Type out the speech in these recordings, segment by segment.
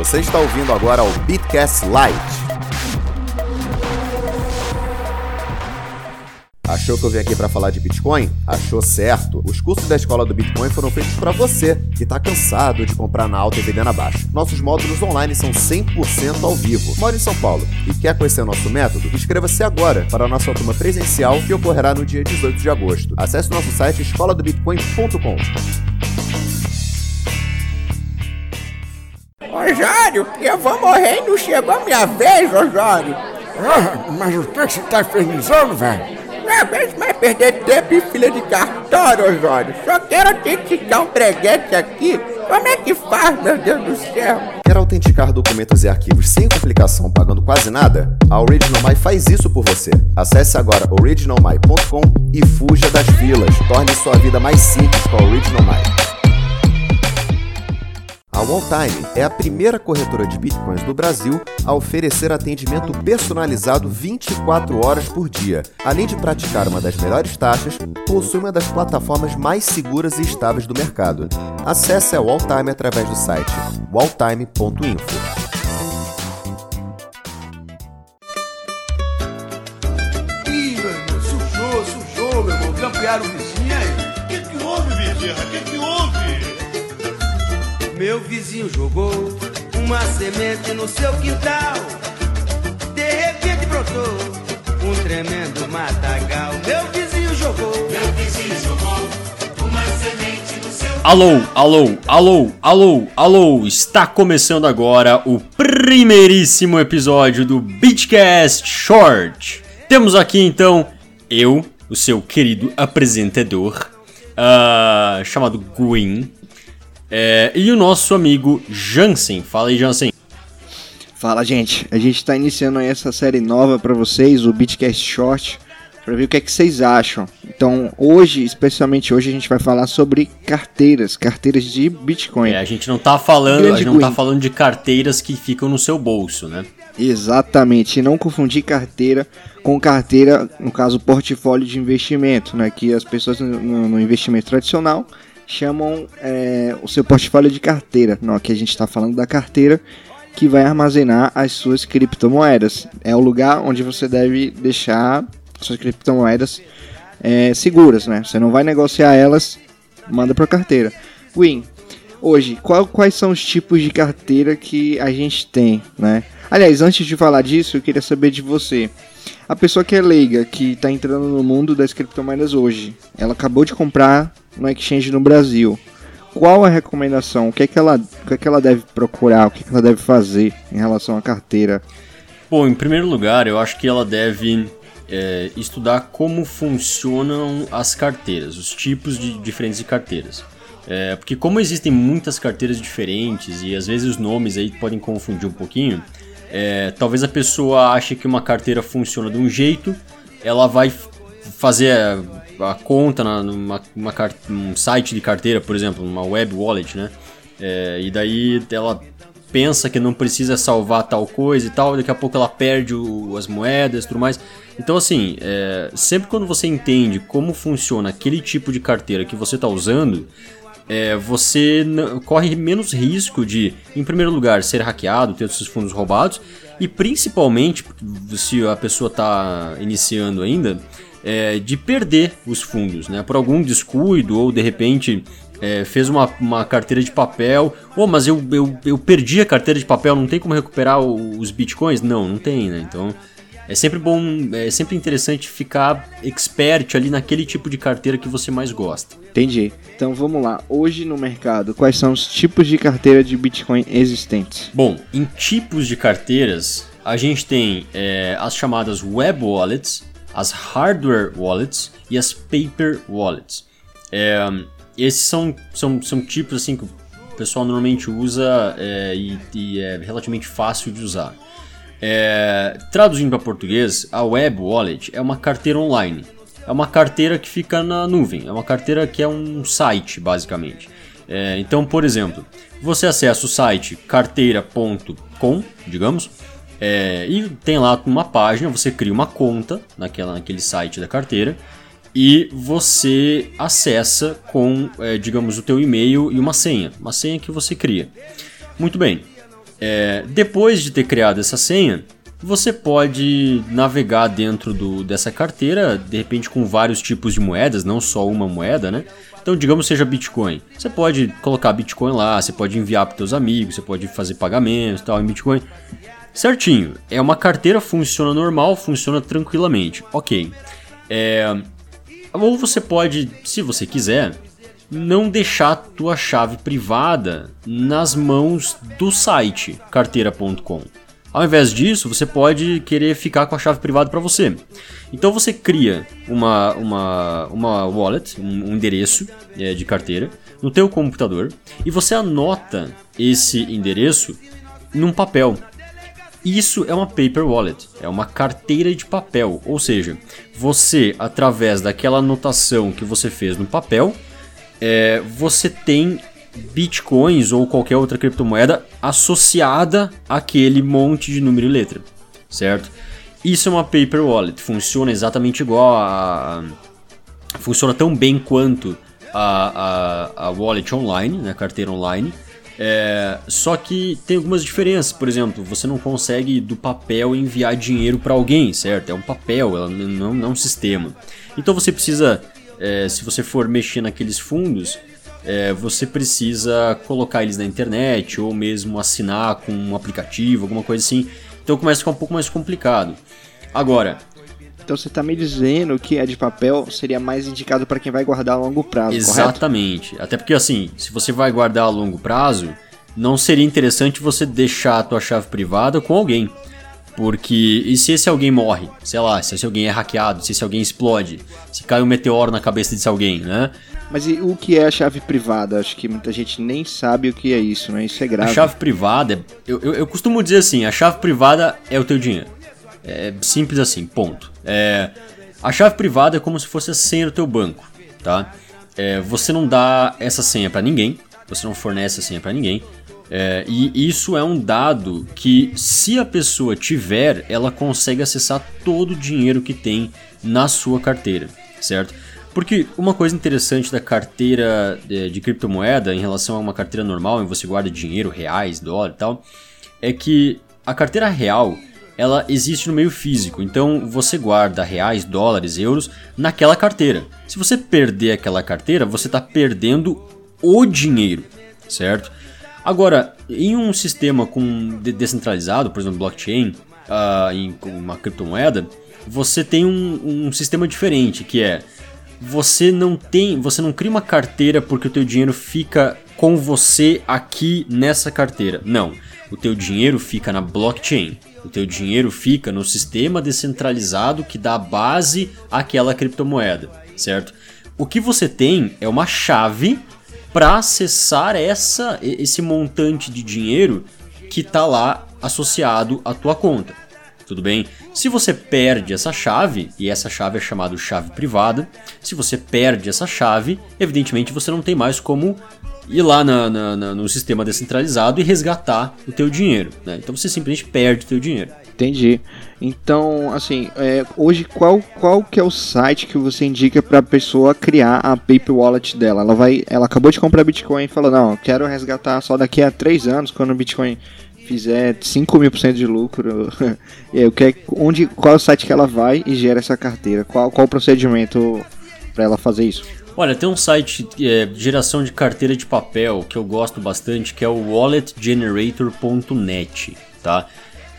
Você está ouvindo agora o Bitcast Lite. Achou que eu vim aqui para falar de Bitcoin? Achou certo. Os cursos da escola do Bitcoin foram feitos para você que está cansado de comprar na alta e vender na baixa. Nossos módulos online são 100% ao vivo. Mora em São Paulo e quer conhecer nosso método? Inscreva-se agora para a nossa turma presencial que ocorrerá no dia 18 de agosto. Acesse nosso site escoladobitcoin.com. Osório, eu vou morrer e não chegou a minha vez, Osório. Ah, mas o que você tá infernizando, velho? Não aguento mais perder tempo em fila de cartório, Osório. Só quero autenticar um breguete aqui. Como é que faz, meu Deus do céu? Quer autenticar documentos e arquivos sem complicação, pagando quase nada? A OriginalMy faz isso por você. Acesse agora originalmy.com e fuja das filas. Torne sua vida mais simples com a OriginalMy. A Walltime é a primeira corretora de bitcoins do Brasil a oferecer atendimento personalizado 24 horas por dia. Além de praticar uma das melhores taxas, possui uma das plataformas mais seguras e estáveis do mercado. Acesse a Walltime através do site walltime.info. Meu vizinho jogou uma semente no seu quintal. De repente brotou um tremendo matagal. Meu vizinho jogou. Meu vizinho jogou uma semente no seu... Alô, alô, alô, alô, alô! Está começando agora o primeiríssimo episódio do Beatcast Short. Temos aqui então eu, o seu querido apresentador, uh, chamado Gwyn, é, e o nosso amigo Jansen. Fala aí, Jansen. Fala, gente. A gente está iniciando aí essa série nova para vocês, o Beatcast Short, para ver o que é que vocês acham. Então, hoje, especialmente hoje, a gente vai falar sobre carteiras, carteiras de Bitcoin. É, a gente não tá falando, Grande a gente não tá falando de carteiras que ficam no seu bolso, né? Exatamente, e não confundir carteira com carteira, no caso, portfólio de investimento, né? Que as pessoas no- no investimento tradicional chamam é, o seu portfólio de carteira. Não, aqui a gente está falando da carteira que vai armazenar as suas criptomoedas. É o lugar onde você deve deixar suas criptomoedas é, seguras, né? Você não vai negociar elas, manda para carteira. Win, hoje, qual- quais são os tipos de carteira que a gente tem, né? Aliás, antes de falar disso, eu queria saber de você. A pessoa que é leiga, que está entrando no mundo das criptomoedas hoje, ela acabou de comprar no exchange no Brasil. Qual a recomendação? O que é que ela, o que é que ela deve procurar? O que é que ela deve fazer em relação à carteira? Bom, em primeiro lugar, eu acho que ela deve é, estudar como funcionam as carteiras, os tipos de diferentes de carteiras. É, porque como existem muitas carteiras diferentes e às vezes os nomes aí podem confundir um pouquinho, é, talvez a pessoa ache que uma carteira funciona de um jeito, ela vai fazer a, a conta na, numa uma um site de carteira, por exemplo, uma web wallet, né? É, e daí ela pensa que não precisa salvar tal coisa e tal, daqui a pouco ela perde o- as moedas e tudo mais. Então, assim, é, sempre quando você entende como funciona aquele tipo de carteira que você está usando, é, você corre menos risco de, em primeiro lugar, ser hackeado, ter os seus fundos roubados, e principalmente, se a pessoa está iniciando ainda, é, de perder os fundos, né? Por algum descuido ou de repente é, fez uma, uma carteira de papel. Oh, mas eu, eu, eu perdi a carteira de papel, não tem como recuperar os bitcoins? Não, não tem, né? Então é sempre bom, é sempre interessante ficar expert ali naquele tipo de carteira que você mais gosta. Entendi. Então vamos lá. Hoje no mercado, quais são os tipos de carteira de Bitcoin existentes? Bom, em tipos de carteiras, a gente tem é, as chamadas web wallets, as hardware wallets e as paper wallets. É, esses são, são, são tipos assim que o pessoal normalmente usa é, e, e é relativamente fácil de usar. É, traduzindo para português, a web wallet é uma carteira online. É uma carteira que fica na nuvem. É uma carteira que é um site, basicamente. É, então, por exemplo, você acessa o site carteira.com, digamos, é, e tem lá uma página, você cria uma conta naquela, naquele site da carteira e você acessa com, é, digamos, o teu e-mail e uma senha, uma senha que você cria. Muito bem. É, depois de ter criado essa senha, você pode navegar dentro do, dessa carteira, de repente com vários tipos de moedas, não só uma moeda, né? Então, digamos seja Bitcoin. Você pode colocar Bitcoin lá, você pode enviar para seus amigos, você pode fazer pagamentos tal em Bitcoin. Certinho. É uma carteira, funciona normal, funciona tranquilamente. Ok. É... Ou você pode, se você quiser, não deixar tua chave privada nas mãos do site carteira.com. Ao invés disso, você pode querer ficar com a chave privada para você. Então você cria uma, uma, uma wallet, um, endereço é, de carteira no teu computador e você anota esse endereço num papel. Isso é uma paper wallet, é uma carteira de papel, ou seja, você através daquela anotação que você fez no papel, é, você tem bitcoins ou qualquer outra criptomoeda associada àquele monte de número e letra, certo? Isso é uma paper wallet, funciona exatamente igual a. funciona tão bem quanto a, a, a wallet online, né, a carteira online. É, só que tem algumas diferenças, por exemplo, você não consegue do papel enviar dinheiro para alguém, certo? É um papel, não, não é um sistema. Então você precisa, é, se você for mexer naqueles fundos, é, você precisa colocar eles na internet ou mesmo assinar com um aplicativo, alguma coisa assim. Então começa a ficar um pouco mais complicado. Agora. Então você está me dizendo que a de papel seria mais indicado para quem vai guardar a longo prazo, Exatamente. Correto? Até porque assim, se você vai guardar a longo prazo, não seria interessante você deixar a tua chave privada com alguém. Porque e se esse alguém morre? Sei lá, se esse alguém é hackeado, se esse alguém explode, se cai um meteoro na cabeça desse alguém, né? Mas e o que é a chave privada? Acho que muita gente nem sabe o que é isso, né? Isso é grave. A chave privada, eu, eu, eu costumo dizer assim, a chave privada é o teu dinheiro. É simples assim, ponto. É, a chave privada é como se fosse a senha do teu banco, tá? É, você não dá essa senha para ninguém, você não fornece a senha para ninguém. É, e isso é um dado que, se a pessoa tiver, ela consegue acessar todo o dinheiro que tem na sua carteira, certo? Porque uma coisa interessante da carteira de, de criptomoeda em relação a uma carteira normal, em você guarda dinheiro, reais, dólar e tal, é que a carteira real ela existe no meio físico, então você guarda reais, dólares, euros naquela carteira. Se você perder aquela carteira, você está perdendo o dinheiro, certo? Agora, em um sistema com descentralizado, por exemplo, blockchain, uh, em uma criptomoeda, você tem um, um sistema diferente, que é você não tem, você não cria uma carteira porque o teu dinheiro fica com você aqui nessa carteira. Não, o teu dinheiro fica na blockchain. O teu dinheiro fica no sistema descentralizado que dá base àquela criptomoeda, certo? O que você tem é uma chave para acessar essa esse montante de dinheiro que está lá associado à tua conta. Tudo bem? Se você perde essa chave, e essa chave é chamada chave privada, se você perde essa chave, evidentemente você não tem mais como ir lá na, na, na, no sistema descentralizado e resgatar o teu dinheiro. Né? Então você simplesmente perde o teu dinheiro. Entendi. Então, assim, é, hoje qual, qual que é o site que você indica para a pessoa criar a Paper Wallet dela? Ela vai, ela acabou de comprar Bitcoin e falou, não, quero resgatar só daqui a três anos, quando o Bitcoin fizer 5 mil por cento de lucro, é, onde, qual é o site que ela vai e gera essa carteira? Qual, qual o procedimento para ela fazer isso? Olha, tem um site é, de geração de carteira de papel que eu gosto bastante, que é o walletgenerator.net, tá?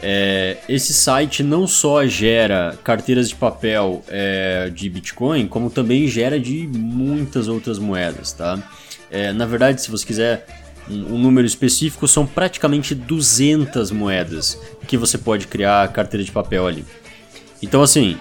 É, esse site não só gera carteiras de papel é, de Bitcoin, como também gera de muitas outras moedas, tá? É, na verdade, se você quiser um, um, número específico, são praticamente 200 moedas que você pode criar carteira de papel ali. Então, assim,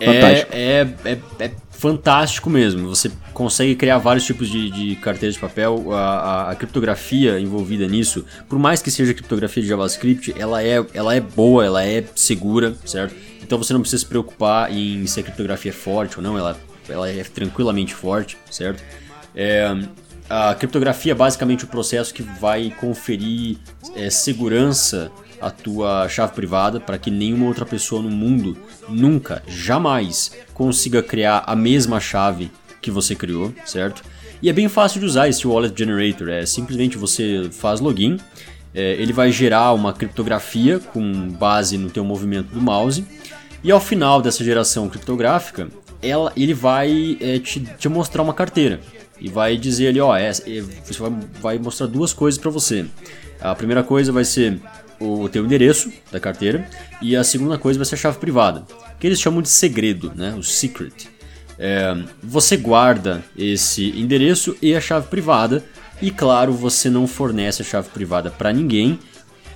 é, é, é, é, fantástico mesmo. Você consegue criar vários tipos de, de carteiras de papel. A, a, a, criptografia envolvida nisso, por mais que seja criptografia de JavaScript, ela é, ela é boa, ela é segura, certo? Então você não precisa se preocupar em se a criptografia é forte ou não, ela, ela é tranquilamente forte, certo? É, a criptografia é basicamente o processo que vai conferir é, segurança à tua chave privada para que nenhuma outra pessoa no mundo nunca, jamais consiga criar a mesma chave que você criou, certo? E é bem fácil de usar esse Wallet Generator, é simplesmente você faz login, é, ele vai gerar uma criptografia com base no teu movimento do mouse. E ao final dessa geração criptográfica, ela, ele vai é, te, te, mostrar uma carteira. E vai dizer ali, ó, é, é, você vai, vai mostrar duas coisas para você. A primeira coisa vai ser o teu endereço da carteira e a segunda coisa vai ser a chave privada, que eles chamam de segredo, né? O secret. É, você guarda esse endereço e a chave privada e claro você não fornece a chave privada para ninguém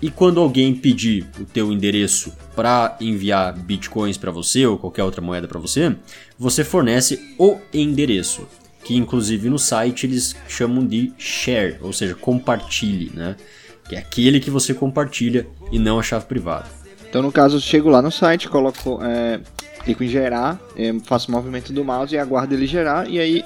e quando alguém pedir o teu endereço para enviar bitcoins para você ou qualquer outra moeda para você, você fornece o endereço, que inclusive no site eles chamam de share, ou seja, compartilhe, né? Que é aquele que você compartilha e não a chave privada. Então no caso eu chego lá no site, coloco é, clico em gerar, é, faço o movimento do mouse e aguardo ele gerar, e aí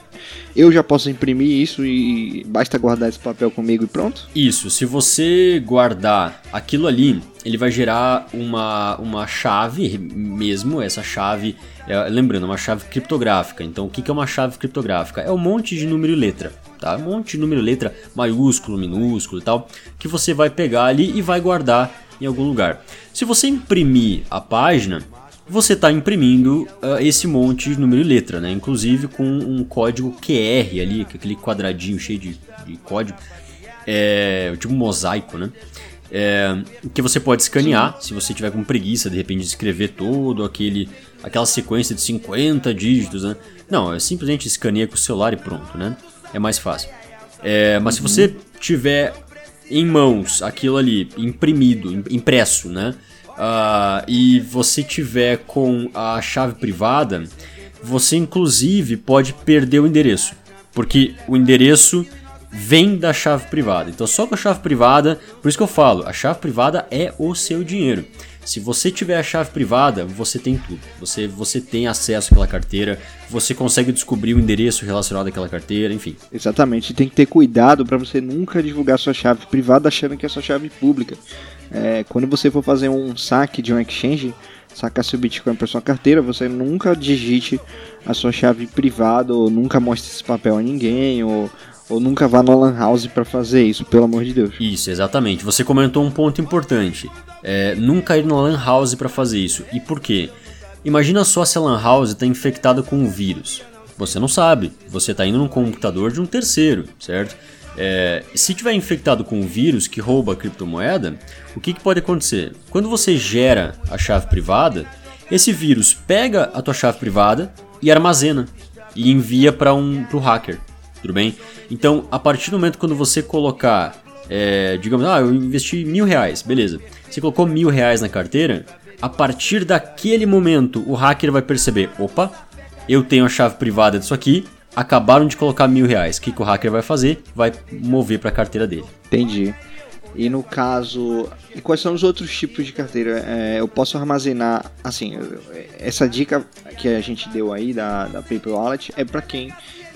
eu já posso imprimir isso e basta guardar esse papel comigo e pronto? Isso, se você guardar aquilo ali, ele vai gerar uma, uma chave mesmo, essa chave, é, lembrando, uma chave criptográfica. Então o que é uma chave criptográfica? É um monte de número e letra. Tá? Um monte de número e letra maiúsculo, minúsculo e tal, que você vai pegar ali e vai guardar em algum lugar. Se você imprimir a página, você está imprimindo uh, esse monte de número e letra, né? Inclusive com um código QR ali, aquele quadradinho cheio de, de código, é, tipo um mosaico, né? É, que você pode escanear se você tiver com preguiça de repente de escrever todo aquele aquela sequência de 50 dígitos, né? Não, é simplesmente escaneia com o celular e pronto, né? É mais fácil. É, mas uhum. se você tiver em mãos aquilo ali imprimido, impresso, né? Uh, e você tiver com a chave privada, você inclusive pode perder o endereço, porque o endereço vem da chave privada. Então só com a chave privada, por isso que eu falo, a chave privada é o seu dinheiro. Se você tiver a chave privada, você tem tudo. Você, você tem acesso àquela carteira, você consegue descobrir o endereço relacionado àquela carteira, enfim. Exatamente, tem que ter cuidado para você nunca divulgar sua chave privada achando que é sua chave pública. É, quando você for fazer um saque de um exchange, sacar seu Bitcoin para sua carteira, você nunca digite a sua chave privada ou nunca mostre esse papel a ninguém ou, ou nunca vá no Lan House para fazer isso, pelo amor de Deus. Isso, exatamente. Você comentou um ponto importante. É, nunca ir no Lan House para fazer isso. E por quê? Imagina só se a Lan House está infectada com um vírus. Você não sabe. Você está indo num computador de um terceiro, certo? É, se tiver infectado com um vírus que rouba a criptomoeda, o que, que pode acontecer? Quando você gera a chave privada, esse vírus pega a tua chave privada e armazena e envia para um pro hacker, tudo bem? Então, a partir do momento quando você colocar, é, digamos, ah, eu investi mil reais, beleza? Você colocou mil reais na carteira, a partir daquele momento o hacker vai perceber, opa, eu tenho a chave privada disso aqui, acabaram de colocar mil reais. O que, que o hacker vai fazer? Vai mover para a carteira dele. Entendi. E no caso, e quais são os outros tipos de carteira? É, eu posso armazenar, assim, essa dica que a gente deu aí da, da Paper Wallet é para quem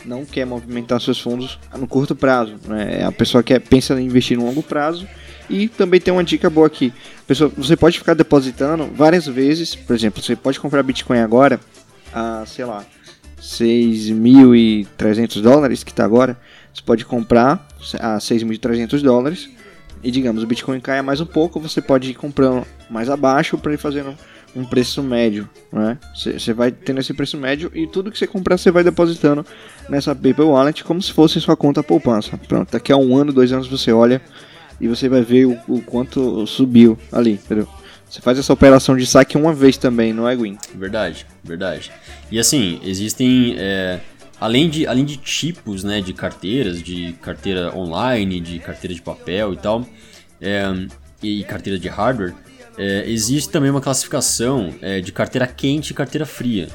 não quer movimentar seus fundos no curto prazo, né? É a pessoa que pensa em investir no longo prazo. E também tem uma dica boa aqui. Pessoa, você pode ficar depositando várias vezes, por exemplo, você pode comprar Bitcoin agora a, sei lá, 6.300 dólares, que está agora, você pode comprar a 6.300 dólares e digamos o Bitcoin caia mais um pouco, você pode ir comprando mais abaixo para ir fazendo um preço médio, né? Você vai tendo esse preço médio e tudo que você comprar você vai depositando nessa Paper Wallet como se fosse sua conta poupança. Pronto, daqui a um ano, dois anos você olha e você vai ver o, o quanto subiu ali, entendeu? Você faz essa operação de saque uma vez também, não é, Gwyn? Verdade, verdade. E assim, existem. É, além, de, além de tipos né, de carteiras, de carteira online, de carteira de papel e tal, é, e carteira de hardware, é, existe também uma classificação é, de carteira quente e carteira fria.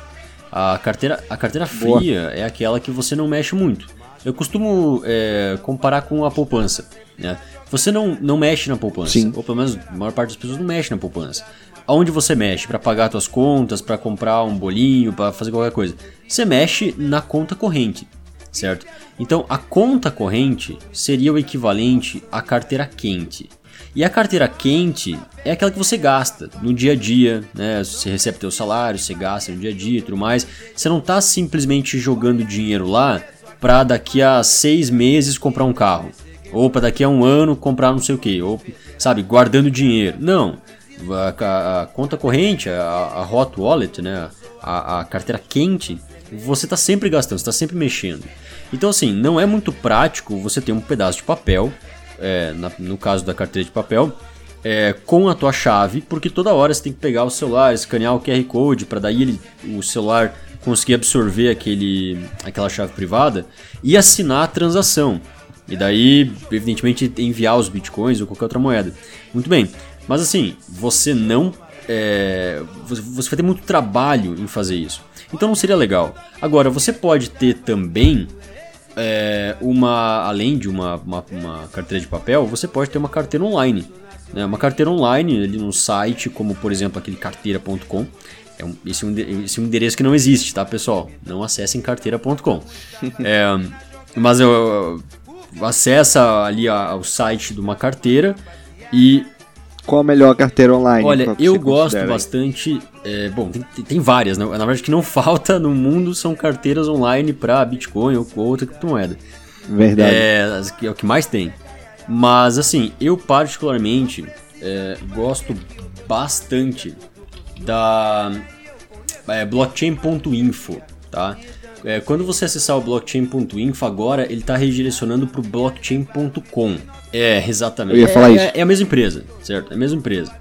A carteira, a carteira fria Boa. é aquela que você não mexe muito. Eu costumo é, comparar com a poupança. Né? Você não, não mexe na poupança. Sim. Ou pelo menos a maior parte das pessoas não mexe na poupança. Aonde você mexe? Para pagar suas contas, para comprar um bolinho, para fazer qualquer coisa. Você mexe na conta corrente, certo? Então a conta corrente seria o equivalente à carteira quente. E a carteira quente é aquela que você gasta no dia a dia, né? Você recebe teu salário, você gasta no dia a dia e tudo mais. Você não está simplesmente jogando dinheiro lá para daqui a seis meses comprar um carro. Ou para daqui a um ano comprar não sei o que, ou sabe, guardando dinheiro. Não. A, a, a conta corrente, a, a, hot wallet, né, a, carteira quente, você está sempre gastando, está sempre mexendo. Então assim, não é muito prático você ter um pedaço de papel, é, na, no caso da carteira de papel, é, com a tua chave, porque toda hora você tem que pegar o celular, escanear o QR Code para daí ele, o celular conseguir absorver aquele, aquela chave privada e assinar a transação. E daí, evidentemente, enviar os bitcoins ou qualquer outra moeda. Muito bem, mas assim, você não. É, você vai ter muito trabalho em fazer isso. Então não seria legal. Agora, você pode ter também é, uma. Além de uma, uma, uma, carteira de papel, você pode ter uma carteira online. Né? Uma carteira online ali no site, como por exemplo aquele carteira.com. É um, esse, é um, esse é um endereço que não existe, tá, pessoal? Não acessem carteira.com. é, mas eu, eu acessa ali ao site de uma carteira e qual a melhor carteira online? Olha, eu gosto bastante. É, bom, tem, tem, várias, né? Na verdade, que não falta no mundo são carteiras online para Bitcoin ou outra criptomoeda. Verdade. É, é o que mais tem. Mas, assim, eu particularmente é, gosto bastante da é, blockchain.info, tá? É, quando você acessar o blockchain.info agora, ele está redirecionando para o blockchain.com. É, exatamente. Eu ia falar é, isso. É, é, a mesma empresa, certo? É a mesma empresa.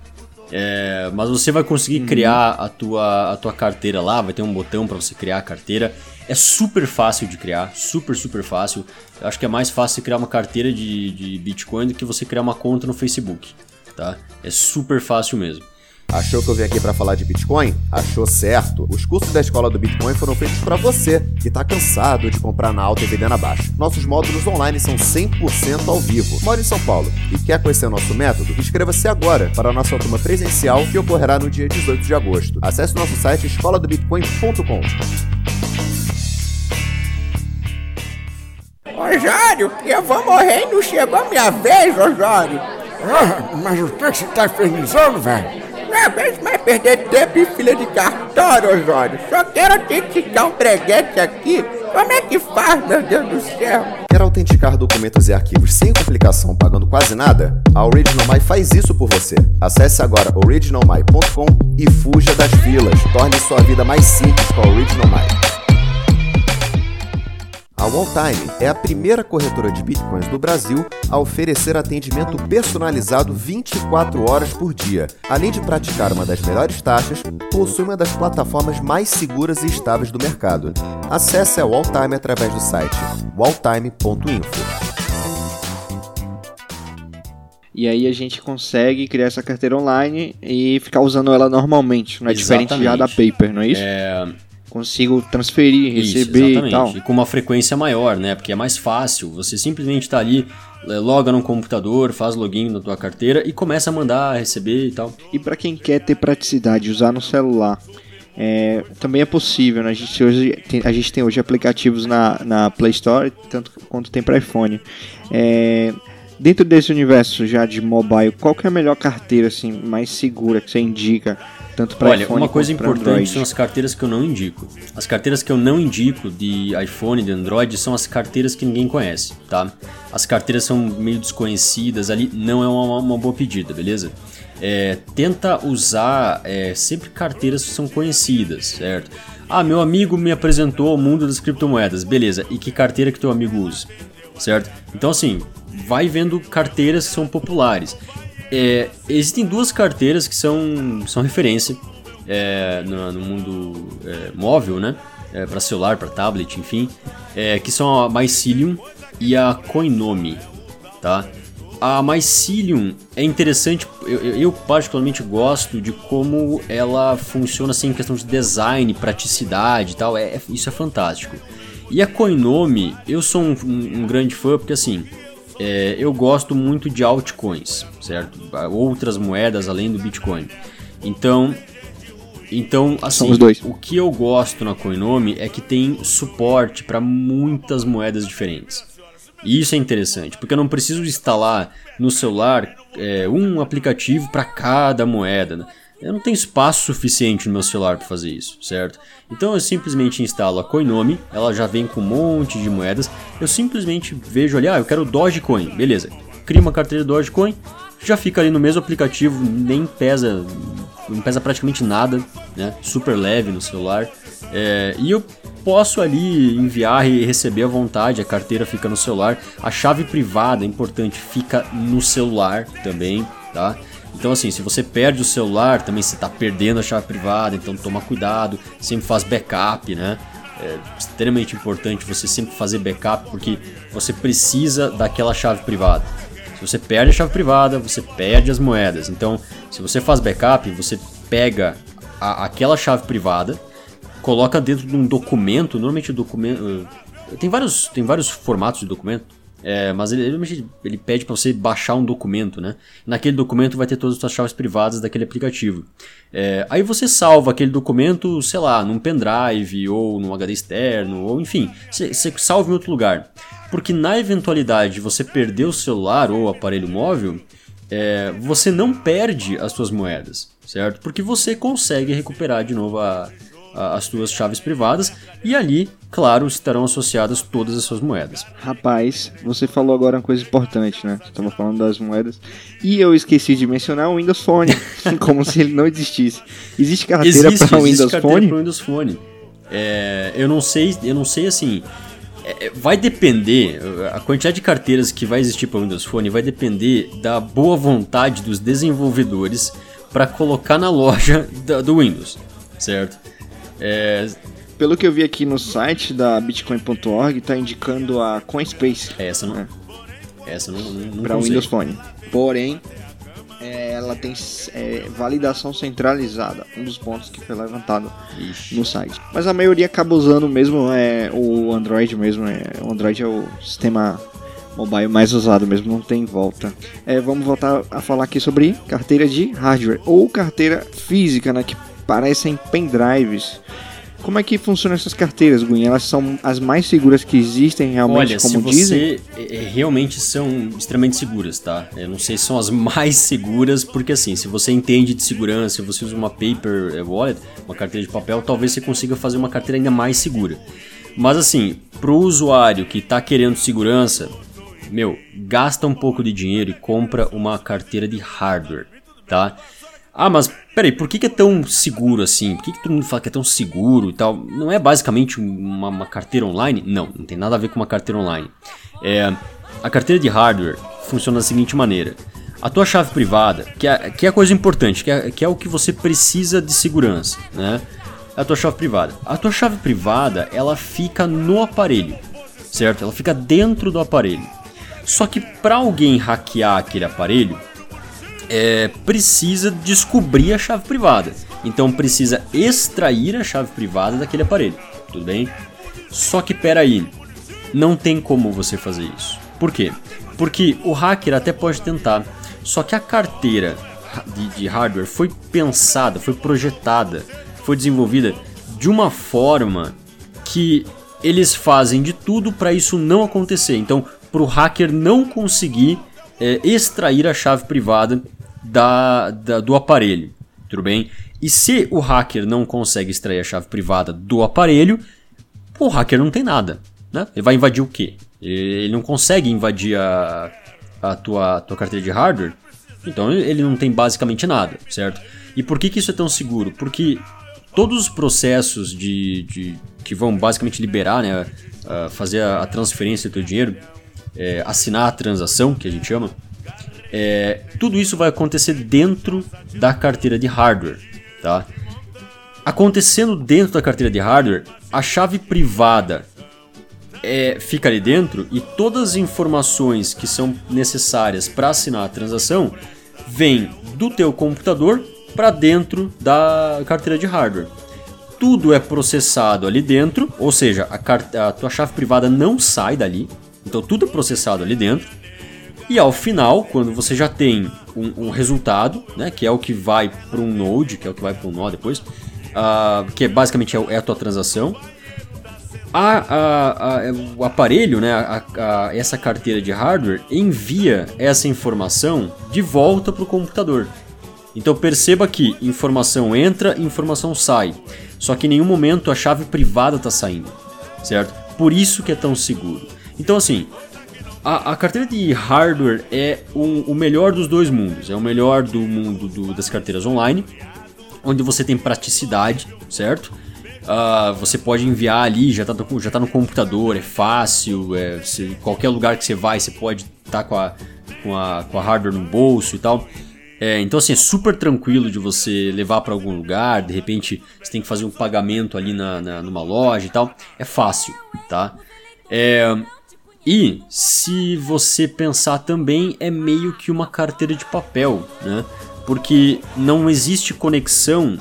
É, mas você vai conseguir uhum. criar a tua, a tua carteira lá, vai ter um botão para você criar a carteira. É super fácil de criar, super, super fácil. Eu acho que é mais fácil criar uma carteira de, de Bitcoin do que você criar uma conta no Facebook, tá? É super fácil mesmo. Achou que eu vim aqui para falar de Bitcoin? Achou certo. Os cursos da escola do Bitcoin foram feitos para você que está cansado de comprar na alta e vender na baixa. Nossos módulos online são 100% ao vivo. Mora em São Paulo e quer conhecer o nosso método? Inscreva-se agora para a nossa turma presencial que ocorrerá no dia 18 de agosto. Acesse nosso site escoladobitcoin.com. Osório, eu vou morrer e não chegou a minha vez, Osório. Ah, mas o que você tá infernizando, velho? Aguento mais perder tempo em fila de cartório, Osório. Só quero autenticar um breguete aqui. Como é que faz, meu Deus do céu? Quer autenticar documentos e arquivos sem complicação, pagando quase nada? A OriginalMy faz isso por você. Acesse agora originalmy.com e fuja das filas. Torne sua vida mais simples com a OriginalMy. A Walltime é a primeira corretora de bitcoins do Brasil a oferecer atendimento personalizado 24 horas por dia. Além de praticar uma das melhores taxas, possui uma das plataformas mais seguras e estáveis do mercado. Acesse a Walltime através do site walltime.info. E aí a gente consegue criar essa carteira online e ficar usando ela normalmente, não é Exatamente. diferente já da Paper, não é isso? É, consigo transferir, receber Isso, e tal. E com uma frequência maior, né? Porque é mais fácil. Você simplesmente está ali, é, loga no computador, faz login na tua carteira e começa a mandar, receber e tal. E para quem quer ter praticidade, usar no celular, é, também é possível. Né? A, gente hoje tem, a gente tem hoje aplicativos na, na Play Store, tanto quanto tem para iPhone. É, dentro desse universo já de mobile, qual que é a melhor carteira assim, mais segura que você indica? tanto para Olha, iPhone uma coisa importante Android. são as carteiras que eu não indico. As carteiras que eu não indico de iPhone e de Android são as carteiras que ninguém conhece, tá? As carteiras são meio desconhecidas ali, não é uma, uma boa pedida, beleza? É, tenta usar é, sempre carteiras que são conhecidas, certo? Ah, meu amigo me apresentou ao mundo das criptomoedas, beleza? E que carteira que teu amigo usa, certo? Então assim, vai vendo carteiras que são populares. É, existem duas carteiras que são, são referência é, no, no, mundo é, móvel, né? É, para celular, para tablet, enfim, é, que são a Mycelium e a Coinomi, tá? A Mycelium é interessante, eu, eu, particularmente gosto de como ela funciona assim em questão de design, praticidade e tal, é, é isso é fantástico. E a Coinomi, eu sou um, um, um grande fã porque assim, é, eu gosto muito de altcoins, certo? Outras moedas além do Bitcoin. Então, então assim, o que eu gosto na Coinomi é que tem suporte para muitas moedas diferentes. E isso é interessante, porque eu não preciso instalar no celular é, um aplicativo para cada moeda. Né? Eu não tenho espaço suficiente no meu celular para fazer isso, certo? Então eu simplesmente instalo a Coinome, ela já vem com um monte de moedas. Eu simplesmente vejo ali, ah, eu quero Dogecoin, beleza. Crio uma carteira Dogecoin, já fica ali no mesmo aplicativo, nem pesa, não pesa praticamente nada, né? Super leve no celular. É, e eu posso ali enviar e receber à vontade, a carteira fica no celular. A chave privada, importante, fica no celular também, tá? Então assim, se você perde o celular, também você está perdendo a chave privada, então toma cuidado, sempre faz backup, né? É extremamente importante você sempre fazer backup porque você precisa daquela chave privada. Se você perde a chave privada, você perde as moedas. Então, se você faz backup, você pega a, aquela chave privada, coloca dentro de um documento, normalmente documento. Tem vários, tem vários formatos de documento. É, mas ele, ele, pede para você baixar um documento, né? Naquele documento vai ter todas as suas chaves privadas daquele aplicativo. É, aí você salva aquele documento, sei lá, num pendrive ou num HD externo, ou enfim, você, você salva em outro lugar. Porque na eventualidade de você perder o celular ou o aparelho móvel, é, você não perde as suas moedas, certo? Porque você consegue recuperar de novo a, as suas chaves privadas e ali, claro, estarão associadas todas as suas moedas. Rapaz, você falou agora uma coisa importante, né? Você estava falando das moedas e eu esqueci de mencionar o Windows Phone, como se ele não existisse. Existe carteira para o Windows Phone? Para Windows Phone. É, eu não sei, eu não sei assim. É, vai depender, a quantidade de carteiras que vai existir para o Windows Phone vai depender da boa vontade dos desenvolvedores para colocar na loja do Windows, certo? É... Pelo que eu vi aqui no site da Bitcoin.org, está indicando a Coinspace. É, essa não. É. Essa não. não Para Windows Phone. Porém, é, ela tem é, validação centralizada, um dos pontos que foi levantado Ixi. no site. Mas a maioria acaba usando mesmo é, o Android mesmo. É, o Android é o sistema mobile mais usado mesmo, não tem volta. É, vamos voltar a falar aqui sobre carteira de hardware ou carteira física, né, que parecem pendrives. Como é que funcionam essas carteiras, Gwen? Elas são as mais seguras que existem realmente, Olha, como se você dizem? É, é, realmente são extremamente seguras, tá? Eu não sei se são as mais seguras, porque assim, se você entende de segurança, se você usa uma paper é, wallet, uma carteira de papel, talvez você consiga fazer uma carteira ainda mais segura. Mas assim, pro usuário que tá querendo segurança, meu, gasta um pouco de dinheiro e compra uma carteira de hardware, tá? Ah, mas peraí, por que, que é tão seguro assim? Por que, que todo mundo fala que é tão seguro e tal? Não é basicamente uma, uma carteira online? Não, não tem nada a ver com uma carteira online. É, a carteira de hardware funciona da seguinte maneira. A tua chave privada, que é, que é a coisa importante, que é, que é o que você precisa de segurança, né? É a tua chave privada. A tua chave privada, ela fica no aparelho, certo? Ela fica dentro do aparelho. Só que para alguém hackear aquele aparelho, é, precisa descobrir a chave privada. Então precisa extrair a chave privada daquele aparelho. Tudo bem? Só que peraí, não tem como você fazer isso. Por quê? Porque o hacker até pode tentar, só que a carteira de, de hardware foi pensada, foi projetada, foi desenvolvida de uma forma que eles fazem de tudo para isso não acontecer. Então, para o hacker não conseguir é, extrair a chave privada da, da, do aparelho, tudo bem? E se o hacker não consegue extrair a chave privada do aparelho, o hacker não tem nada, né? Ele vai invadir o quê? Ele não consegue invadir a, a tua, a tua carteira de hardware, então ele não tem basicamente nada, certo? E por que, que isso é tão seguro? Porque todos os processos de, de que vão basicamente liberar, né, fazer a, transferência do teu dinheiro, é, assinar a transação, que a gente chama, é, tudo isso vai acontecer dentro da carteira de hardware, tá? Acontecendo dentro da carteira de hardware, a chave privada é, fica ali dentro e todas as informações que são necessárias para assinar a transação vêm do teu computador para dentro da carteira de hardware. Tudo é processado ali dentro, ou seja, a, a tua chave privada não sai dali, então tudo é processado ali dentro e ao final, quando você já tem um, um resultado, né, que é o que vai para um node, que é o que vai para um nó depois, uh, que é, basicamente é, a tua transação, a, a, a, o aparelho, né, essa carteira de hardware, envia essa informação de volta para o computador. Então perceba que informação entra, informação sai. Só que em nenhum momento a chave privada está saindo, certo? Por isso que é tão seguro. Então assim, a, a carteira de hardware é o, o, melhor dos dois mundos. É o melhor do mundo do, das carteiras online, onde você tem praticidade, certo? Uh, você pode enviar ali, já está já tá no computador, é fácil, é, qualquer lugar que você vai, você pode estar tá com, a, com, a, com a hardware no bolso e tal. É, então, assim, é super tranquilo de você levar para algum lugar, de repente você tem que fazer um pagamento ali na, na numa loja e tal. É fácil, tá? É, e se você pensar também, é meio que uma carteira de papel, né? Porque não existe conexão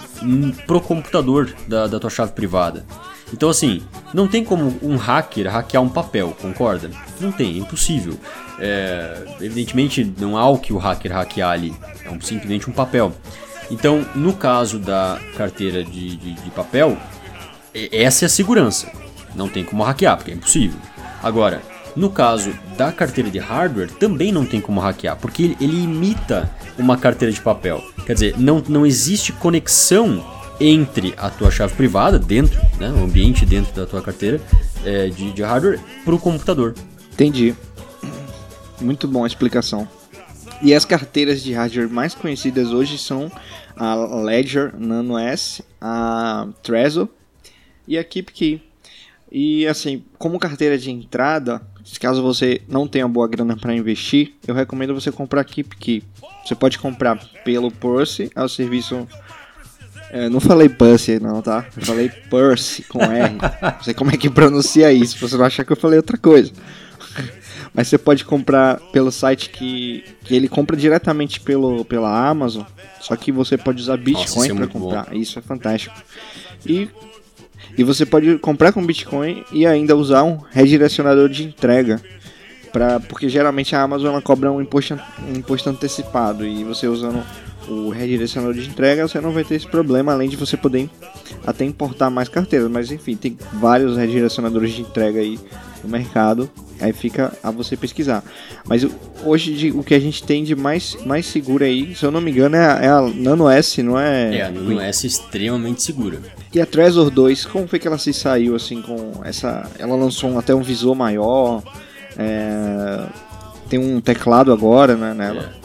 pro computador da, da tua chave privada. Então, assim, não tem como um hacker hackear um papel, concorda? Não tem, é impossível. É, evidentemente, não há o que o hacker hackear ali, é um, simplesmente um papel. Então, no caso da carteira de, de, de papel, essa é a segurança. Não tem como hackear, porque é impossível. Agora, no caso da carteira de hardware, também não tem como hackear, porque ele, imita uma carteira de papel. Quer dizer, não, não existe conexão entre a tua chave privada, dentro, né, o ambiente dentro da tua carteira é, de, de hardware, para o computador. Entendi. Muito bom a explicação. E as carteiras de hardware mais conhecidas hoje são a Ledger Nano S, a Trezor e a KeepKey. E assim, como carteira de entrada, caso você não tenha boa grana para investir, eu recomendo você comprar a KeepKey. Você pode comprar pelo Purse, é o serviço é, não falei Pussy, não, tá? Eu falei Purse com R. Não sei como é que pronuncia isso, pra você não achar que eu falei outra coisa. Mas você pode comprar pelo site que, que ele compra diretamente pelo, pela Amazon. Só que você pode usar Bitcoin é para comprar. Bom. Isso é fantástico. E, e você pode comprar com Bitcoin e ainda usar um redirecionador de entrega. Pra, porque geralmente a Amazon ela cobra um imposto, um imposto antecipado. E você usando o redirecionador de entrega, você não vai ter esse problema, além de você poder até importar mais carteiras. Mas enfim, tem vários redirecionadores de entrega aí no mercado, aí fica a você pesquisar. Mas hoje de, o que a gente tem de mais, mais seguro aí, se eu não me engano, é a, é a Nano S, não é? É, a Nano S é extremamente segura. E a Trezor 2, como foi que ela se saiu assim com essa. Ela lançou um, até um visor maior. É, tem um teclado agora né, nela.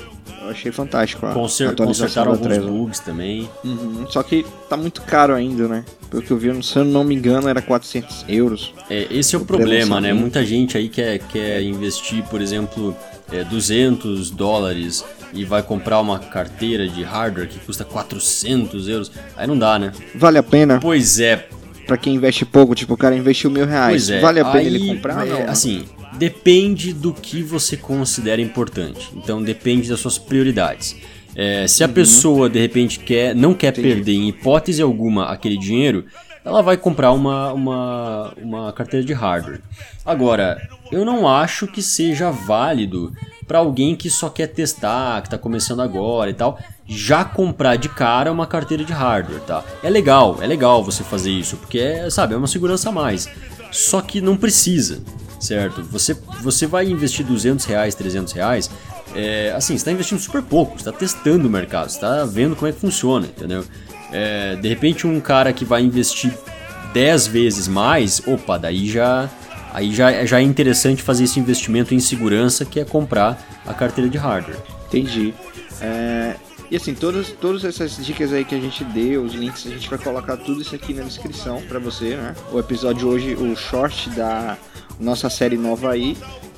Eu achei fantástico Conser consertaram alguns bugs também. Uhum. Só que tá muito caro ainda, né? Pelo que eu vi, se eu não me engano, era 400 euros. É, esse é o problema, né? Muita gente aí quer, quer investir, por exemplo, é, 200 dólares e vai comprar uma carteira de hardware que custa 400 euros. Aí não dá, né? Vale a pena? Pois é. Pra quem investe pouco, tipo, o cara investiu mil reais. Pois é. Vale a pena aí, ele comprar? É, não, assim, Depende do que você considera importante. Então depende das suas prioridades. É, se a uhum. pessoa de repente quer, não quer Entendi. perder em hipótese alguma aquele dinheiro, ela vai comprar uma, uma, uma carteira de hardware. Agora, eu não acho que seja válido para alguém que só quer testar, que está começando agora e tal, já comprar de cara uma carteira de hardware, tá? É legal, é legal você fazer isso, porque é, sabe, é uma segurança a mais. Só que não precisa certo? Você, você vai investir 200 reais, 300 reais, é, assim, está investindo super pouco, está testando o mercado, está vendo como é que funciona, entendeu? É, de repente um cara que vai investir 10 vezes mais, opa, daí já aí já, já é interessante fazer esse investimento em segurança que é comprar a carteira de hardware. Entendi. É, e assim, todas, todas essas dicas aí que a gente deu, os links, a gente vai colocar tudo isso aqui na descrição para você, né? O episódio hoje, o short da nossa série nova aí.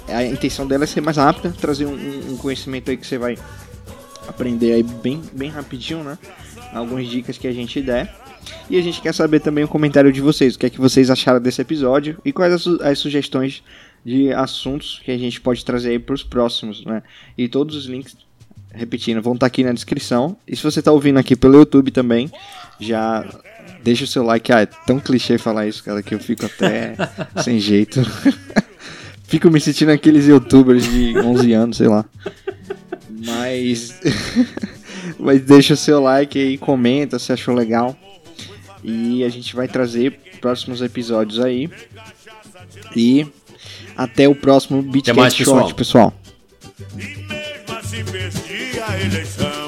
A intenção dela é ser mais rápida, trazer um, um conhecimento aí que você vai aprender aí bem, bem rapidinho, né? Algumas dicas que a gente der. E a gente quer saber também o comentário de vocês, o que é que vocês acharam desse episódio e quais as, as sugestões de assuntos que a gente pode trazer aí para os próximos, né? E todos os links, repetindo, vão estar tá aqui na descrição. E se você está ouvindo aqui pelo YouTube também, já deixa o seu like. Ah, é tão clichê falar isso, cara, que eu fico até sem jeito. fico me sentindo aqueles youtubers de 11 anos, sei lá. Mas. Mas deixa o seu like aí, comenta se achou legal. E a gente vai trazer próximos episódios aí. E até o próximo Beatcast Short, pessoal. pessoal. election.